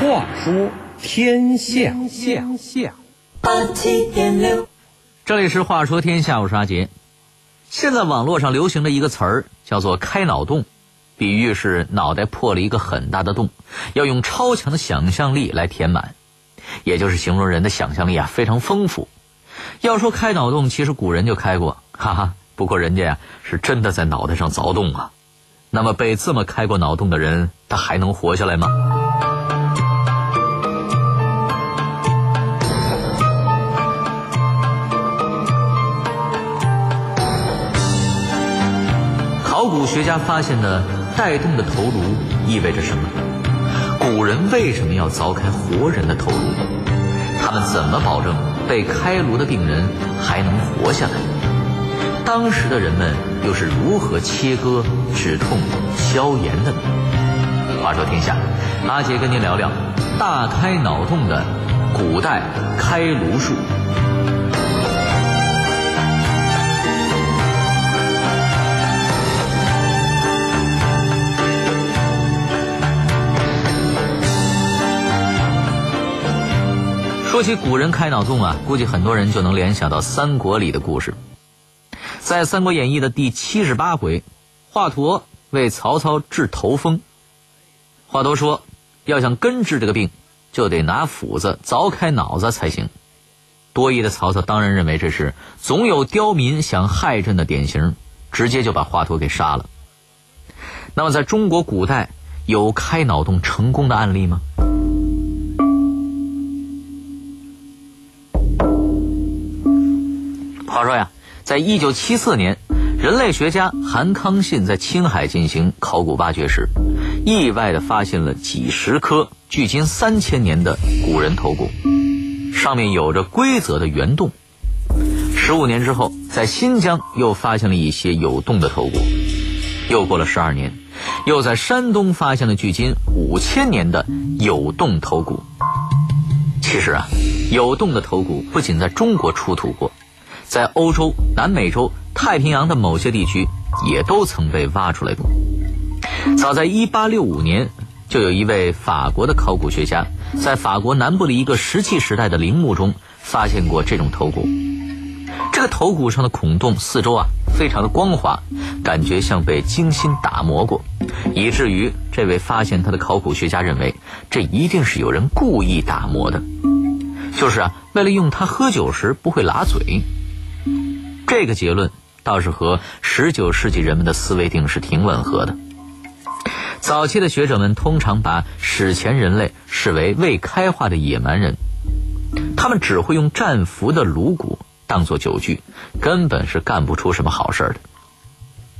话说天下，天下八七点六，这里是话说天下，我是阿杰。现在网络上流行的一个词儿叫做“开脑洞”，比喻是脑袋破了一个很大的洞，要用超强的想象力来填满，也就是形容人的想象力啊非常丰富。要说开脑洞，其实古人就开过，哈哈。不过人家呀是真的在脑袋上凿洞啊。那么被这么开过脑洞的人，他还能活下来吗？考古学家发现的带洞的头颅意味着什么？古人为什么要凿开活人的头颅？他们怎么保证被开颅的病人还能活下来？当时的人们又是如何切割、止痛、消炎的呢？话说天下，阿杰跟您聊聊大开脑洞的古代开颅术。说起古人开脑洞啊，估计很多人就能联想到三国里的故事。在《三国演义》的第七十八回，华佗为曹操治头风。华佗说，要想根治这个病，就得拿斧子凿开脑子才行。多疑的曹操当然认为这是总有刁民想害朕的典型，直接就把华佗给杀了。那么，在中国古代有开脑洞成功的案例吗？话说呀，在一九七四年，人类学家韩康信在青海进行考古挖掘时，意外的发现了几十颗距今三千年的古人头骨，上面有着规则的圆洞。十五年之后，在新疆又发现了一些有洞的头骨。又过了十二年，又在山东发现了距今五千年的有洞头骨。其实啊，有洞的头骨不仅在中国出土过。在欧洲、南美洲、太平洋的某些地区，也都曾被挖出来过。早在1865年，就有一位法国的考古学家，在法国南部的一个石器时代的陵墓中发现过这种头骨。这个头骨上的孔洞四周啊，非常的光滑，感觉像被精心打磨过，以至于这位发现它的考古学家认为，这一定是有人故意打磨的，就是啊，为了用它喝酒时不会拉嘴。这个结论倒是和十九世纪人们的思维定式挺吻合的。早期的学者们通常把史前人类视为未开化的野蛮人，他们只会用战俘的颅骨当做酒具，根本是干不出什么好事的。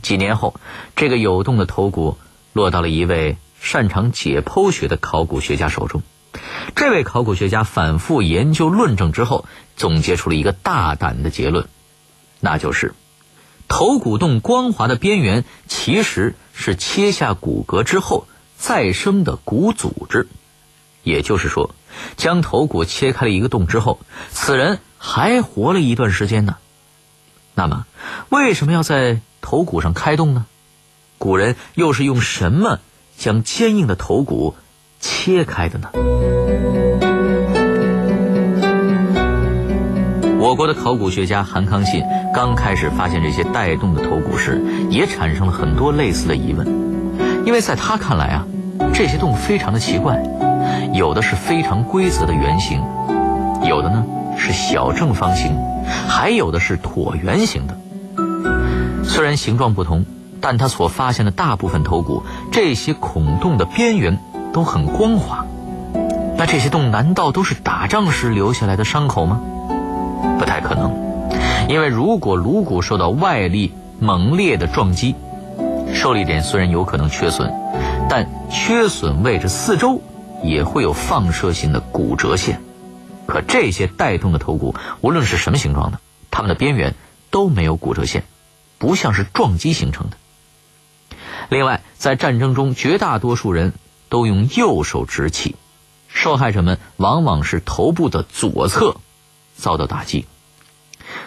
几年后，这个有洞的头骨落到了一位擅长解剖学的考古学家手中。这位考古学家反复研究论证之后，总结出了一个大胆的结论。那就是，头骨洞光滑的边缘其实是切下骨骼之后再生的骨组织，也就是说，将头骨切开了一个洞之后，此人还活了一段时间呢。那么，为什么要在头骨上开洞呢？古人又是用什么将坚硬的头骨切开的呢？我国的考古学家韩康信刚开始发现这些带洞的头骨时，也产生了很多类似的疑问，因为在他看来啊，这些洞非常的奇怪，有的是非常规则的圆形，有的呢是小正方形，还有的是椭圆形的。虽然形状不同，但他所发现的大部分头骨，这些孔洞的边缘都很光滑。那这些洞难道都是打仗时留下来的伤口吗？不太可能，因为如果颅骨受到外力猛烈的撞击，受力点虽然有可能缺损，但缺损位置四周也会有放射性的骨折线。可这些带动的头骨，无论是什么形状的，它们的边缘都没有骨折线，不像是撞击形成的。另外，在战争中，绝大多数人都用右手执器，受害者们往往是头部的左侧。遭到打击，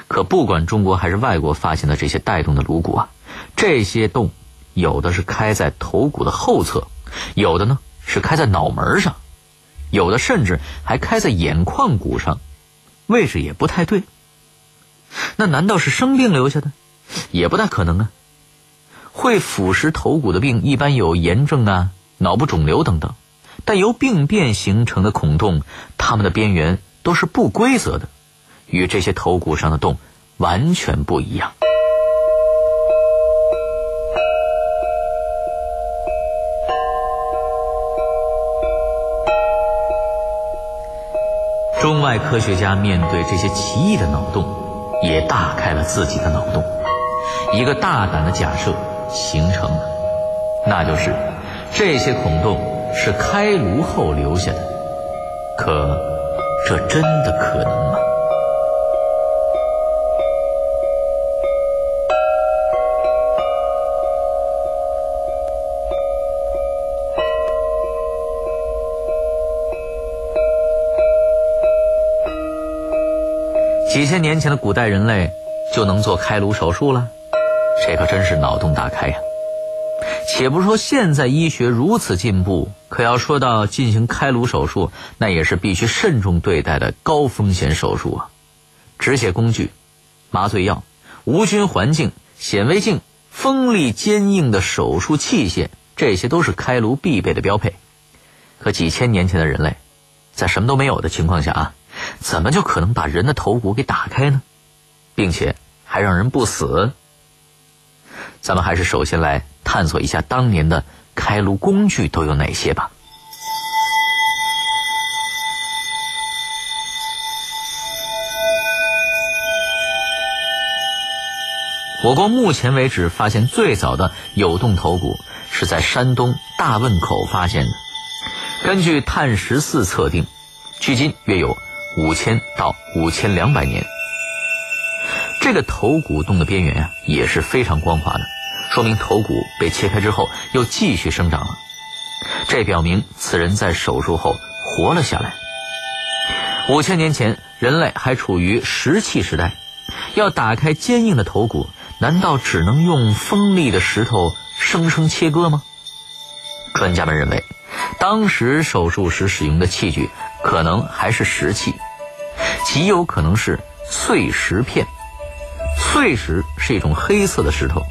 可不管中国还是外国发现的这些带洞的颅骨啊，这些洞有的是开在头骨的后侧，有的呢是开在脑门上，有的甚至还开在眼眶骨上，位置也不太对。那难道是生病留下的？也不大可能啊。会腐蚀头骨的病一般有炎症啊、脑部肿瘤等等，但由病变形成的孔洞，它们的边缘都是不规则的，与这些头骨上的洞完全不一样。中外科学家面对这些奇异的脑洞，也大开了自己的脑洞。一个大胆的假设形成了，那就是这些孔洞是开颅后留下的。可，这真的可能吗？几千年前的古代人类就能做开颅手术了，这可真是脑洞大开呀！且不说现在医学如此进步，可要说到进行开颅手术，那也是必须慎重对待的高风险手术啊！止血工具、麻醉药、无菌环境、显微镜、锋利坚硬的手术器械，这些都是开颅必备的标配。可几千年前的人类，在什么都没有的情况下啊！怎么就可能把人的头骨给打开呢，并且还让人不死？咱们还是首先来探索一下当年的开颅工具都有哪些吧。我国目前为止发现最早的有洞头骨是在山东大汶口发现的，根据碳十四测定，距今约有。五千到五千两百年，这个头骨洞的边缘啊也是非常光滑的，说明头骨被切开之后又继续生长了。这表明此人在手术后活了下来。五千年前，人类还处于石器时代，要打开坚硬的头骨，难道只能用锋利的石头生生切割吗？专家们认为，当时手术时使用的器具。可能还是石器，极有可能是碎石片。碎石是一种黑色的石头，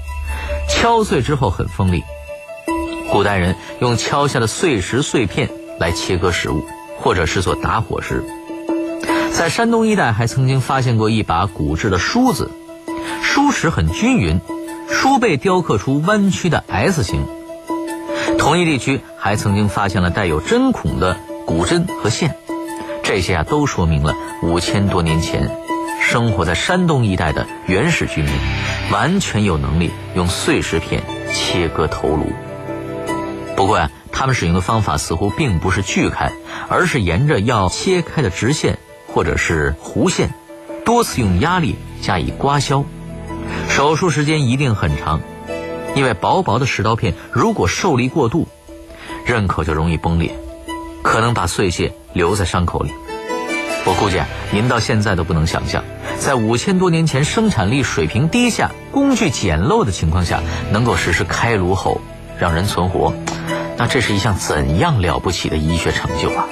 敲碎之后很锋利。古代人用敲下的碎石碎片来切割食物，或者是做打火石。在山东一带还曾经发现过一把骨制的梳子，梳齿很均匀，梳背雕刻出弯曲的 S 形。同一地区还曾经发现了带有针孔的。骨针和线，这些啊都说明了五千多年前生活在山东一带的原始居民完全有能力用碎石片切割头颅。不过呀，他们使用的方法似乎并不是锯开，而是沿着要切开的直线或者是弧线，多次用压力加以刮削。手术时间一定很长，因为薄薄的石刀片如果受力过度，刃口就容易崩裂。可能把碎屑留在伤口里。我估计啊，您到现在都不能想象，在五千多年前生产力水平低下、工具简陋的情况下，能够实施开颅后让人存活，那这是一项怎样了不起的医学成就啊！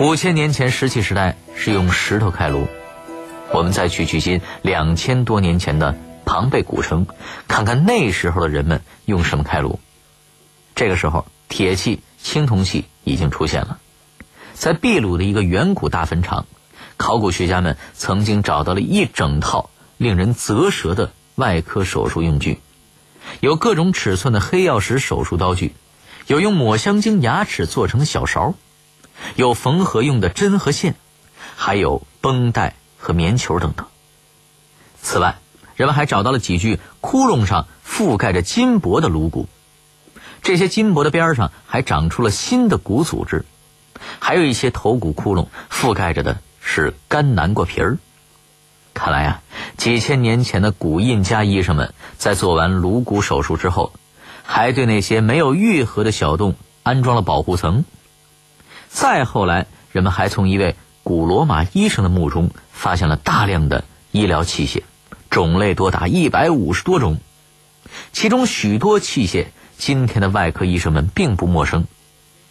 五千年前石器时代是用石头开颅，我们再去距今两千多年前的庞贝古城，看看那时候的人们用什么开颅。这个时候，铁器、青铜器已经出现了。在秘鲁的一个远古大坟场，考古学家们曾经找到了一整套令人啧舌的外科手术用具，有各种尺寸的黑曜石手术刀具，有用抹香鲸牙齿做成的小勺。有缝合用的针和线，还有绷带和棉球等等。此外，人们还找到了几具窟窿上覆盖着金箔的颅骨，这些金箔的边上还长出了新的骨组织。还有一些头骨窟窿覆盖着的是干南瓜皮儿。看来啊，几千年前的古印加医生们在做完颅骨手术之后，还对那些没有愈合的小洞安装了保护层。再后来，人们还从一位古罗马医生的墓中发现了大量的医疗器械，种类多达一百五十多种，其中许多器械今天的外科医生们并不陌生，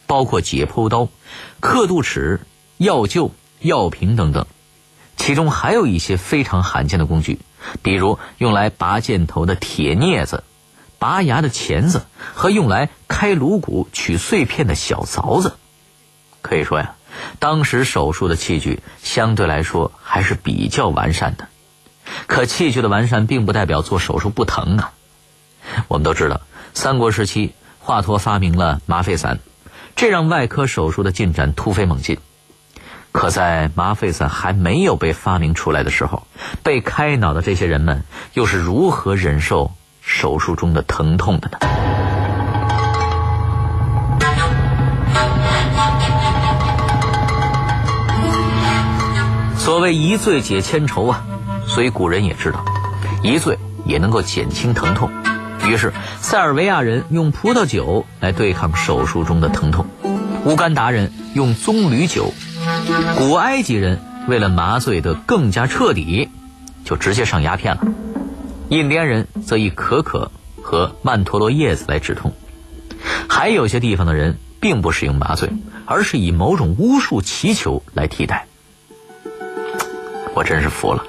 包括解剖刀、刻度尺、药臼、药瓶等等。其中还有一些非常罕见的工具，比如用来拔箭头的铁镊子、拔牙的钳子和用来开颅骨取碎片的小凿子。可以说呀，当时手术的器具相对来说还是比较完善的。可器具的完善并不代表做手术不疼啊。我们都知道，三国时期华佗发明了麻沸散，这让外科手术的进展突飞猛进。可在麻沸散还没有被发明出来的时候，被开脑的这些人们又是如何忍受手术中的疼痛的呢？所谓一醉解千愁啊，所以古人也知道，一醉也能够减轻疼痛。于是塞尔维亚人用葡萄酒来对抗手术中的疼痛，乌干达人用棕榈酒。古埃及人为了麻醉得更加彻底，就直接上鸦片了；印第安人则以可可和曼陀罗叶子来止痛；还有些地方的人并不使用麻醉，而是以某种巫术祈求来替代。我真是服了，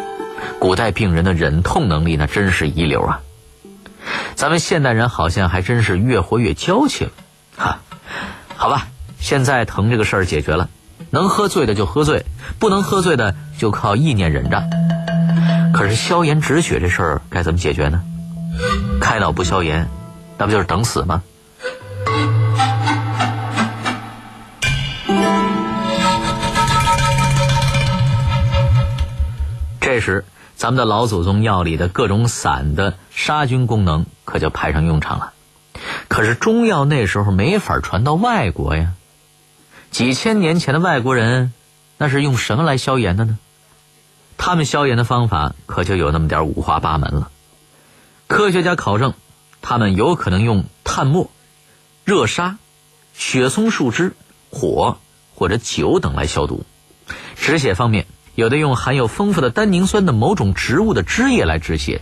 古代病人的忍痛能力那真是一流啊！咱们现代人好像还真是越活越娇气了，哈，好吧，现在疼这个事儿解决了。能喝醉的就喝醉，不能喝醉的就靠意念忍着。可是消炎止血这事儿该怎么解决呢？开脑不消炎，那不就是等死吗？这时，咱们的老祖宗药里的各种散的杀菌功能可就派上用场了。可是中药那时候没法传到外国呀。几千年前的外国人，那是用什么来消炎的呢？他们消炎的方法可就有那么点五花八门了。科学家考证，他们有可能用炭末、热沙、雪松树枝、火或者酒等来消毒。止血方面，有的用含有丰富的单宁酸的某种植物的汁液来止血，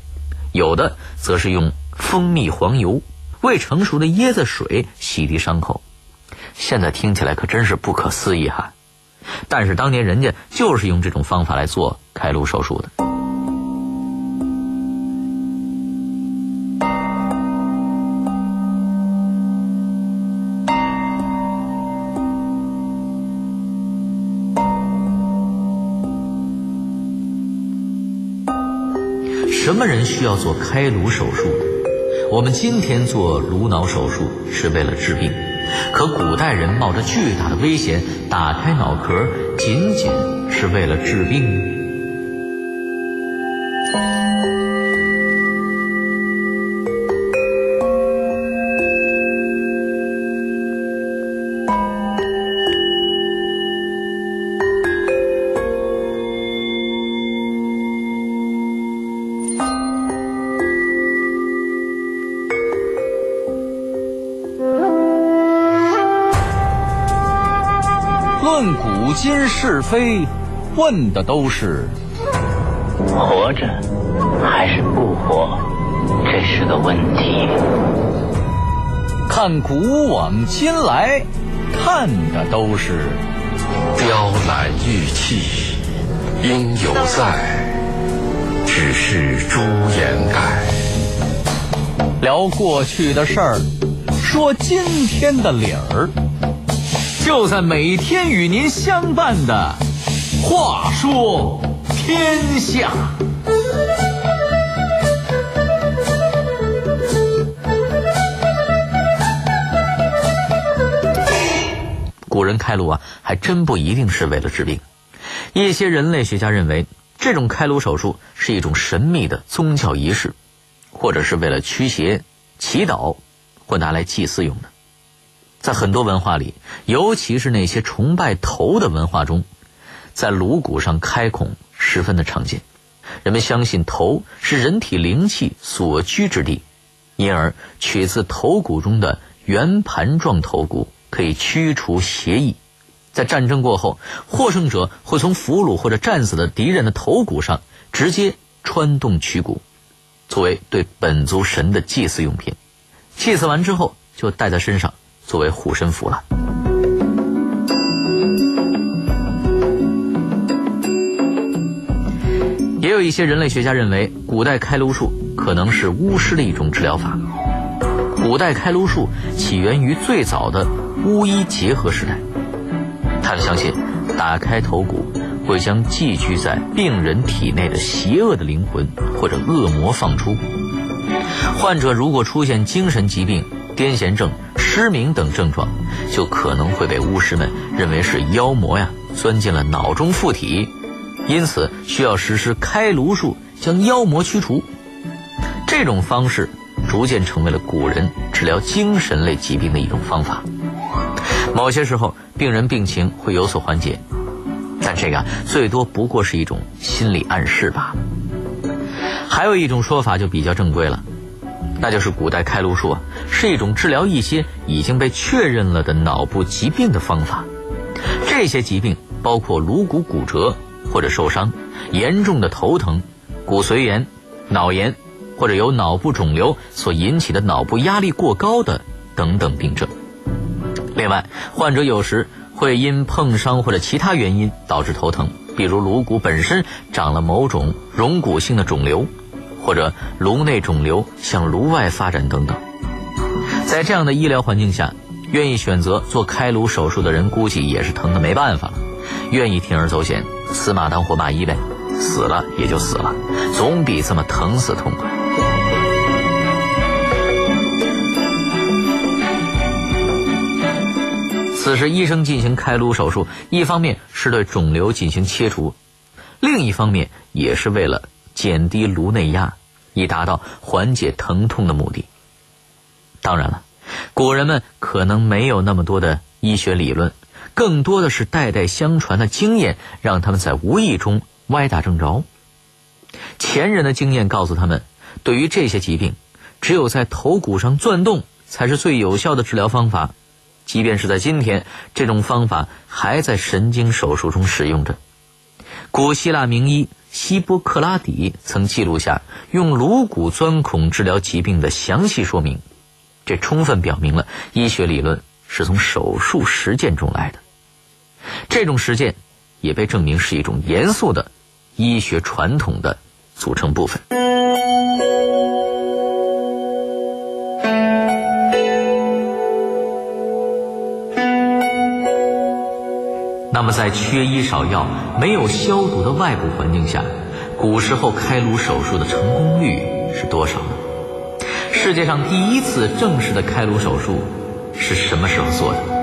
有的则是用蜂蜜、黄油、未成熟的椰子水洗涤伤口。现在听起来可真是不可思议哈，但是当年人家就是用这种方法来做开颅手术的。什么人需要做开颅手术？我们今天做颅脑手术是为了治病。可古代人冒着巨大的危险打开脑壳，仅仅是为了治病。今是非，问的都是活着还是不活，这是个问题。看古往今来，看的都是雕栏玉砌应犹在，只是朱颜改。聊过去的事儿，说今天的理儿。就在每天与您相伴的《话说天下》。古人开颅啊，还真不一定是为了治病。一些人类学家认为，这种开颅手术是一种神秘的宗教仪式，或者是为了驱邪、祈祷或拿来祭祀用的。在很多文化里，尤其是那些崇拜头的文化中，在颅骨上开孔十分的常见。人们相信头是人体灵气所居之地，因而取自头骨中的圆盘状头骨可以驱除邪意，在战争过后，获胜者会从俘虏或者战死的敌人的头骨上直接穿洞取骨，作为对本族神的祭祀用品。祭祀完之后，就带在身上作为护身符了。也有一些人类学家认为，古代开颅术可能是巫师的一种治疗法。古代开颅术起源于最早的巫医结合时代，他们相信，打开头骨会将寄居在病人体内的邪恶的灵魂或者恶魔放出。患者如果出现精神疾病、癫痫症、失明等症状，就可能会被巫师们认为是妖魔呀钻进了脑中附体。因此，需要实施开颅术将妖魔驱除。这种方式逐渐成为了古人治疗精神类疾病的一种方法。某些时候，病人病情会有所缓解，但这个最多不过是一种心理暗示罢了。还有一种说法就比较正规了，那就是古代开颅术啊是一种治疗一些已经被确认了的脑部疾病的方法。这些疾病包括颅骨骨折。或者受伤、严重的头疼、骨髓炎、脑炎，或者由脑部肿瘤所引起的脑部压力过高的等等病症。另外，患者有时会因碰伤或者其他原因导致头疼，比如颅骨本身长了某种溶骨性的肿瘤，或者颅内肿瘤向颅外发展等等。在这样的医疗环境下，愿意选择做开颅手术的人估计也是疼的没办法了，愿意铤而走险。死马当活马医呗，死了也就死了，总比这么疼死痛快。此时，医生进行开颅手术，一方面是对肿瘤进行切除，另一方面也是为了减低颅内压，以达到缓解疼痛的目的。当然了，古人们可能没有那么多的医学理论。更多的是代代相传的经验，让他们在无意中歪打正着。前人的经验告诉他们，对于这些疾病，只有在头骨上钻洞才是最有效的治疗方法。即便是在今天，这种方法还在神经手术中使用着。古希腊名医希波克拉底曾记录下用颅骨钻孔治疗疾病的详细说明，这充分表明了医学理论是从手术实践中来的。这种实践也被证明是一种严肃的医学传统的组成部分。那么，在缺医少药、没有消毒的外部环境下，古时候开颅手术的成功率是多少呢？世界上第一次正式的开颅手术是什么时候做的？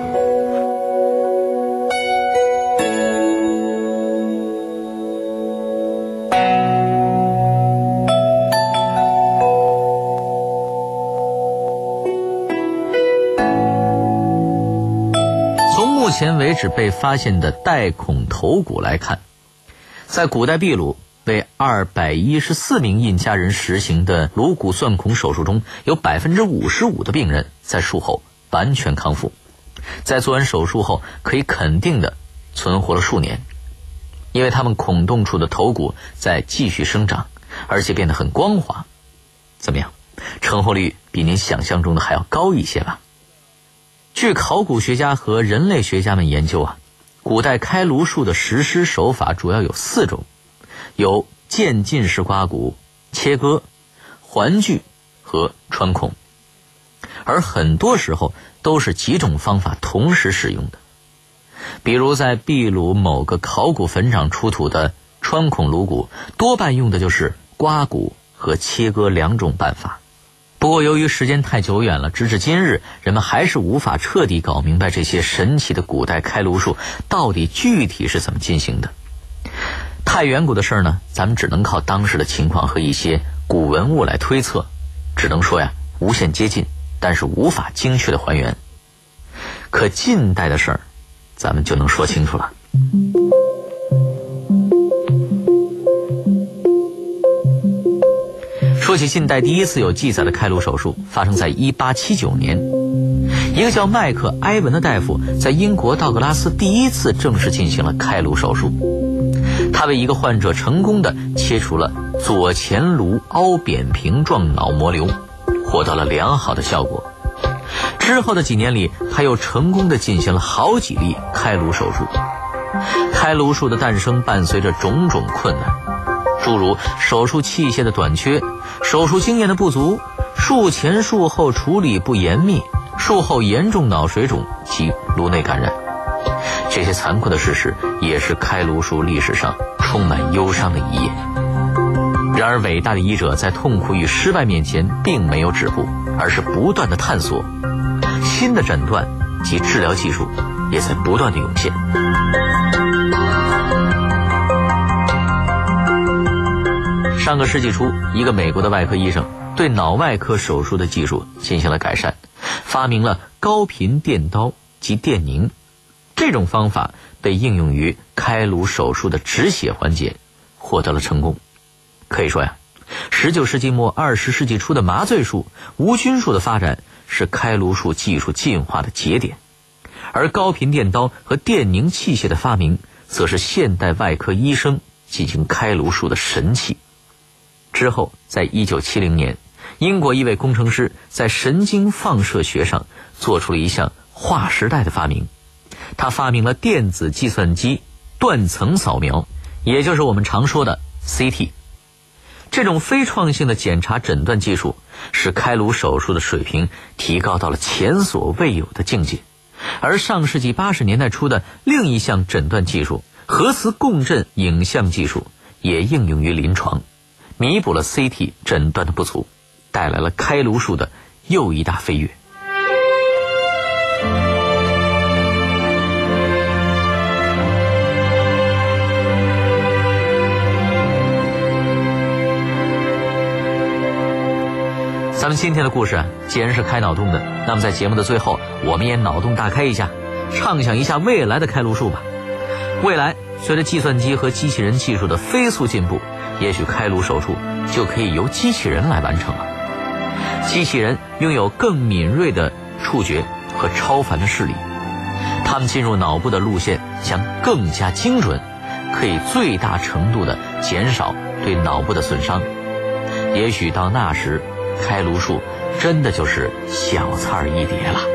目前为止被发现的带孔头骨来看，在古代秘鲁为二百一十四名印加人实行的颅骨钻孔手术中，有百分之五十五的病人在术后完全康复，在做完手术后可以肯定的存活了数年，因为他们孔洞处的头骨在继续生长，而且变得很光滑。怎么样，成活率比您想象中的还要高一些吧？据考古学家和人类学家们研究啊，古代开颅术的实施手法主要有四种，有渐进式刮骨、切割、环锯和穿孔，而很多时候都是几种方法同时使用的。比如在秘鲁某个考古坟场出土的穿孔颅骨，多半用的就是刮骨和切割两种办法。不过，由于时间太久远了，直至今日，人们还是无法彻底搞明白这些神奇的古代开颅术到底具体是怎么进行的。太远古的事儿呢，咱们只能靠当时的情况和一些古文物来推测，只能说呀，无限接近，但是无法精确的还原。可近代的事儿，咱们就能说清楚了。说起近代第一次有记载的开颅手术，发生在1879年。一个叫麦克埃文的大夫在英国道格拉斯第一次正式进行了开颅手术。他为一个患者成功的切除了左前颅凹扁平状脑膜瘤，获得了良好的效果。之后的几年里，他又成功的进行了好几例开颅手术。开颅术的诞生伴随着种种困难，诸如手术器械的短缺、手术经验的不足、术前术后处理不严密、术后严重脑水肿及颅内感染。这些残酷的事实也是开颅术历史上充满忧伤的一页。然而，伟大的医者在痛苦与失败面前并没有止步，而是不断的探索新的诊断及治疗技术，也在不断的涌现。上个世纪初，一个美国的外科医生对脑外科手术的技术进行了改善，发明了高频电刀及电凝。这种方法被应用于开颅手术的止血环节，获得了成功。可以说呀，十九世纪末二十世纪初的麻醉术、无菌术的发展是开颅术技术进化的节点，而高频电刀和电凝器械的发明，则是现代外科医生进行开颅术的神器。之后，在一九七零年，英国一位工程师在神经放射学上做出了一项划时代的发明，他发明了电子计算机断层扫描，也就是我们常说的 CT。这种非创性的检查诊断技术，使开颅手术的水平提高到了前所未有的境界。而上世纪八十年代初的另一项诊断技术——核磁共振影像技术，也应用于临床。弥补了 CT 诊断的不足，带来了开颅术的又一大飞跃。咱们今天的故事啊，既然是开脑洞的，那么在节目的最后，我们也脑洞大开一下，畅想一下未来的开颅术吧。未来随着计算机和机器人技术的飞速进步。也许开颅手术就可以由机器人来完成了。机器人拥有更敏锐的触觉和超凡的视力，它们进入脑部的路线将更加精准，可以最大程度的减少对脑部的损伤。也许到那时，开颅术真的就是小菜一碟了。